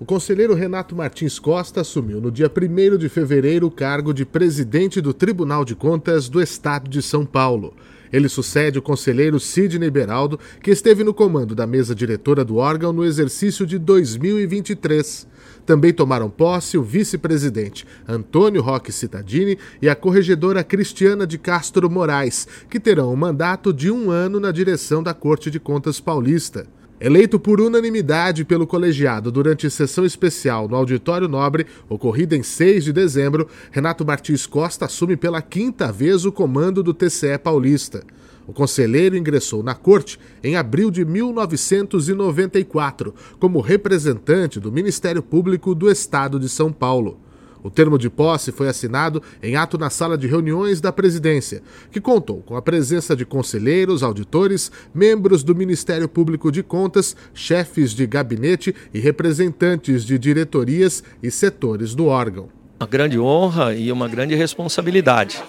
O conselheiro Renato Martins Costa assumiu no dia 1 de fevereiro o cargo de presidente do Tribunal de Contas do Estado de São Paulo. Ele sucede o conselheiro Sidney Beraldo, que esteve no comando da mesa diretora do órgão no exercício de 2023. Também tomaram posse o vice-presidente Antônio Roque Cittadini e a corregedora Cristiana de Castro Moraes, que terão um mandato de um ano na direção da Corte de Contas Paulista. Eleito por unanimidade pelo colegiado durante sessão especial no Auditório Nobre, ocorrida em 6 de dezembro, Renato Martins Costa assume pela quinta vez o comando do TCE paulista. O conselheiro ingressou na corte em abril de 1994 como representante do Ministério Público do Estado de São Paulo. O termo de posse foi assinado em ato na sala de reuniões da presidência, que contou com a presença de conselheiros, auditores, membros do Ministério Público de Contas, chefes de gabinete e representantes de diretorias e setores do órgão. Uma grande honra e uma grande responsabilidade.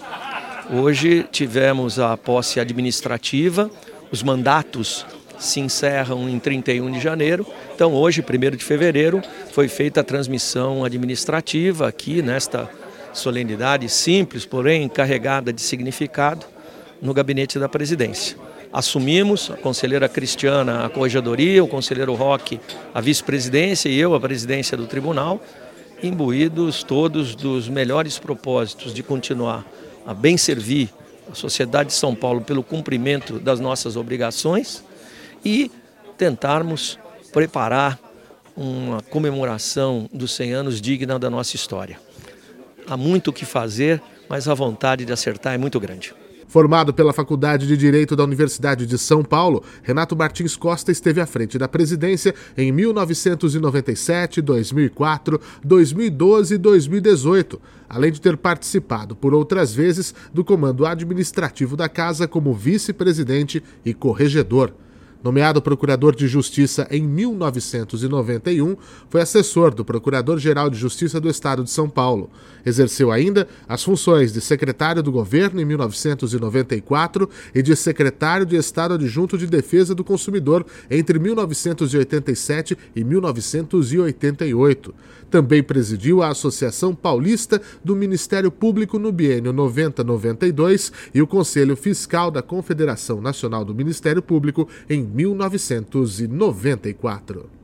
Hoje tivemos a posse administrativa, os mandatos se encerram em 31 de janeiro. Então, hoje, 1 de fevereiro, foi feita a transmissão administrativa aqui nesta solenidade simples, porém carregada de significado, no gabinete da presidência. Assumimos, a conselheira Cristiana a corregedoria, o conselheiro Roque a vice-presidência e eu a presidência do tribunal, imbuídos todos dos melhores propósitos de continuar a bem servir a sociedade de São Paulo pelo cumprimento das nossas obrigações e tentarmos preparar uma comemoração dos 100 anos digna da nossa história. Há muito o que fazer, mas a vontade de acertar é muito grande. Formado pela Faculdade de Direito da Universidade de São Paulo, Renato Martins Costa esteve à frente da presidência em 1997, 2004, 2012 e 2018, além de ter participado por outras vezes do comando administrativo da casa como vice-presidente e corregedor. Nomeado procurador de justiça em 1991, foi assessor do Procurador-Geral de Justiça do Estado de São Paulo. Exerceu ainda as funções de secretário do governo em 1994 e de secretário de Estado adjunto de Defesa do Consumidor entre 1987 e 1988. Também presidiu a Associação Paulista do Ministério Público no biênio 90-92 e o Conselho Fiscal da Confederação Nacional do Ministério Público em 1994.